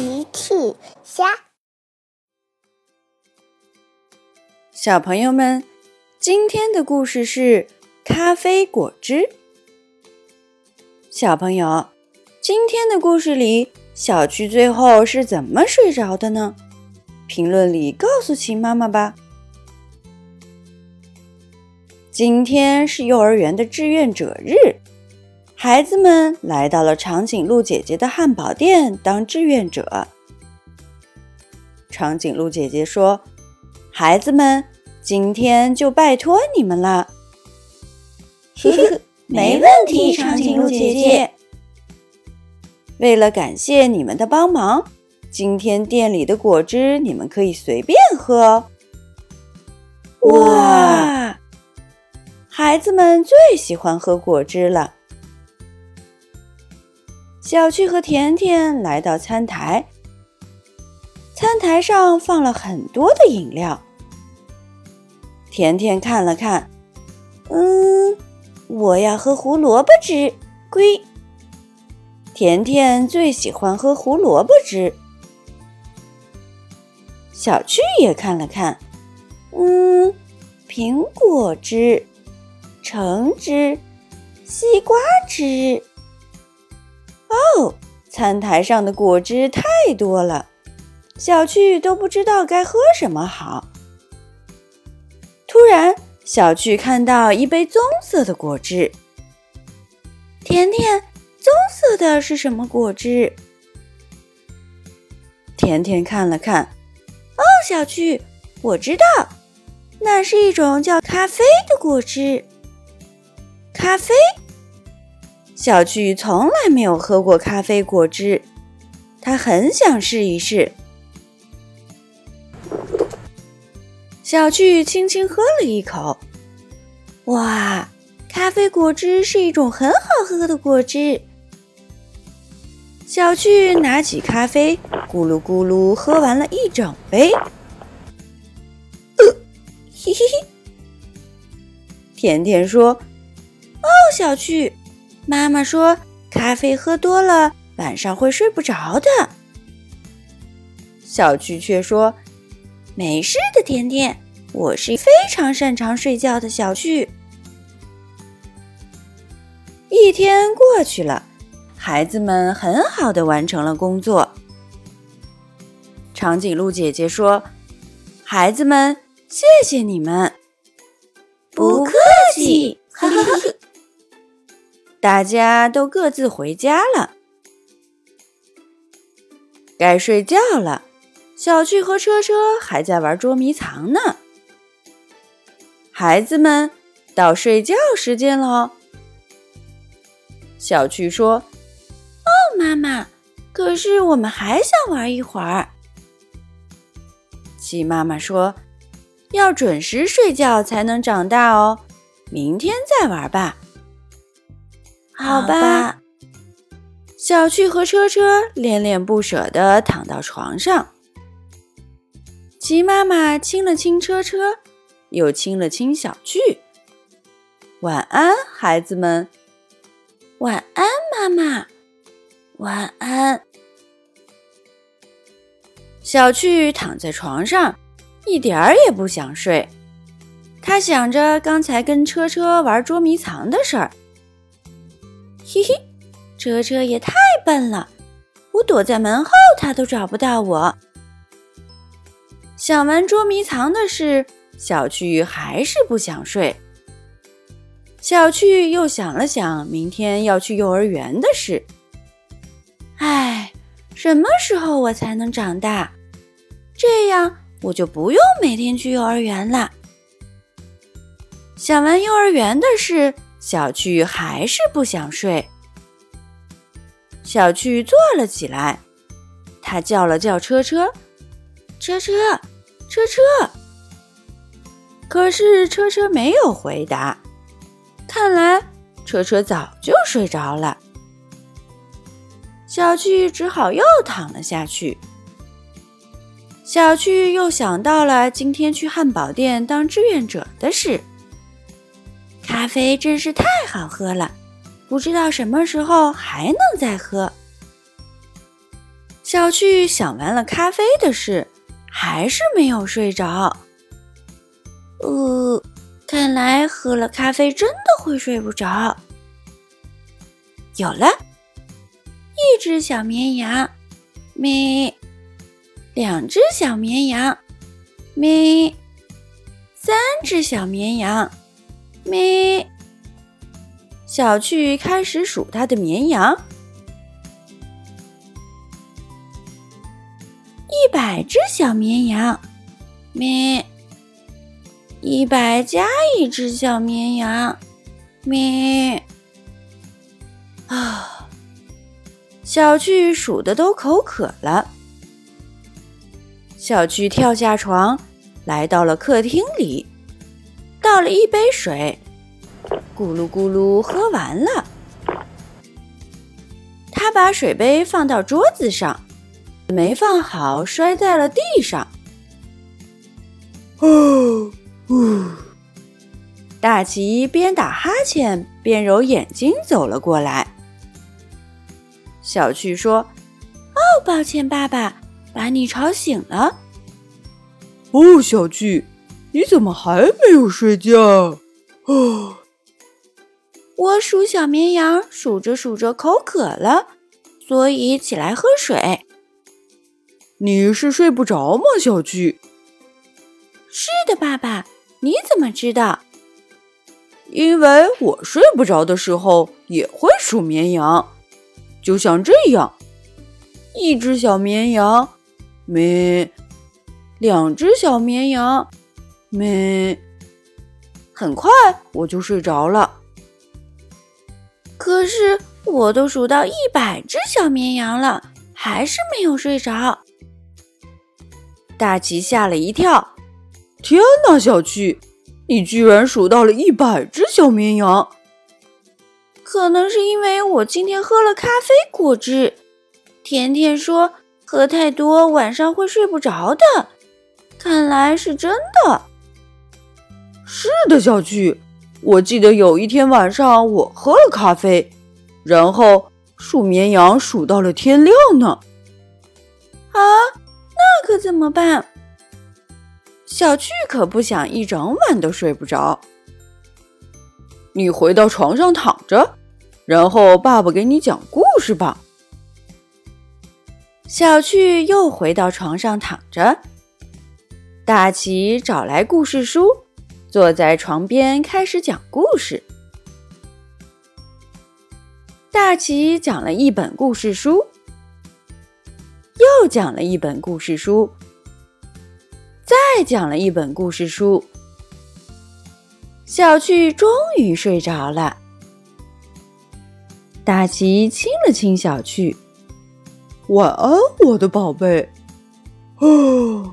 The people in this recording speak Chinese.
奇趣虾，小朋友们，今天的故事是咖啡果汁。小朋友，今天的故事里，小趣最后是怎么睡着的呢？评论里告诉秦妈妈吧。今天是幼儿园的志愿者日。孩子们来到了长颈鹿姐姐的汉堡店当志愿者。长颈鹿姐姐说：“孩子们，今天就拜托你们了。”“呵呵，没问题，长颈鹿姐姐。”为了感谢你们的帮忙，今天店里的果汁你们可以随便喝。哇！孩子们最喜欢喝果汁了。小趣和甜甜来到餐台，餐台上放了很多的饮料。甜甜看了看，嗯，我要喝胡萝卜汁。龟，甜甜最喜欢喝胡萝卜汁。小趣也看了看，嗯，苹果汁、橙汁、西瓜汁。哦，餐台上的果汁太多了，小趣都不知道该喝什么好。突然，小趣看到一杯棕色的果汁。甜甜，棕色的是什么果汁？甜甜看了看，哦，小趣，我知道，那是一种叫咖啡的果汁。咖啡。小趣从来没有喝过咖啡果汁，他很想试一试。小趣轻轻喝了一口，哇，咖啡果汁是一种很好喝的果汁。小趣拿起咖啡，咕噜咕噜喝完了一整杯。嘿嘿嘿，甜甜说：“哦，小趣。”妈妈说：“咖啡喝多了，晚上会睡不着的。”小趣却说：“没事的，甜甜，我是非常擅长睡觉的小趣。”一天过去了，孩子们很好的完成了工作。长颈鹿姐姐说：“孩子们，谢谢你们。”不客气，哈哈哈。大家都各自回家了，该睡觉了。小趣和车车还在玩捉迷藏呢。孩子们，到睡觉时间了。小趣说：“哦，妈妈，可是我们还想玩一会儿。”鸡妈妈说：“要准时睡觉才能长大哦，明天再玩吧。”好吧，小趣和车车恋恋不舍地躺到床上。齐妈妈亲了亲车车，又亲了亲小趣。晚安，孩子们。晚安，妈妈。晚安。小趣躺在床上，一点儿也不想睡。他想着刚才跟车车玩捉迷藏的事儿。嘿嘿，车车也太笨了，我躲在门后，他都找不到我。想完捉迷藏的事，小趣还是不想睡。小趣又想了想明天要去幼儿园的事。唉，什么时候我才能长大？这样我就不用每天去幼儿园了。想完幼儿园的事。小趣还是不想睡。小趣坐了起来，他叫了叫车车，车车，车车。可是车车没有回答，看来车车早就睡着了。小趣只好又躺了下去。小趣又想到了今天去汉堡店当志愿者的事。咖啡真是太好喝了，不知道什么时候还能再喝。小趣想完了咖啡的事，还是没有睡着。呃，看来喝了咖啡真的会睡不着。有了，一只小绵羊，咩；两只小绵羊，咩；三只小绵羊，咩。小趣开始数它的绵羊。一百只小绵羊，咩；一百加一只小绵羊，咩。啊，小趣数的都口渴了。小趣跳下床，来到了客厅里，倒了一杯水，咕噜咕噜喝完了。他把水杯放到桌子上。没放好，摔在了地上。哦，呜！大奇边打哈欠边揉眼睛走了过来。小趣说：“哦，抱歉，爸爸，把你吵醒了。”哦，小趣，你怎么还没有睡觉？哦，我数小绵羊，数着数着口渴了，所以起来喝水。你是睡不着吗，小巨？是的，爸爸。你怎么知道？因为我睡不着的时候也会数绵羊，就像这样：一只小绵羊，咩；两只小绵羊，咩。很快我就睡着了。可是我都数到一百只小绵羊了，还是没有睡着。大奇吓了一跳，天哪，小趣，你居然数到了一百只小绵羊！可能是因为我今天喝了咖啡果汁。甜甜说喝太多晚上会睡不着的，看来是真的。是的，小趣，我记得有一天晚上我喝了咖啡，然后数绵羊数到了天亮呢。啊！那可怎么办？小趣可不想一整晚都睡不着。你回到床上躺着，然后爸爸给你讲故事吧。小趣又回到床上躺着。大奇找来故事书，坐在床边开始讲故事。大奇讲了一本故事书。又讲了一本故事书，再讲了一本故事书。小趣终于睡着了。大奇亲了亲小趣，晚安，我的宝贝。哦，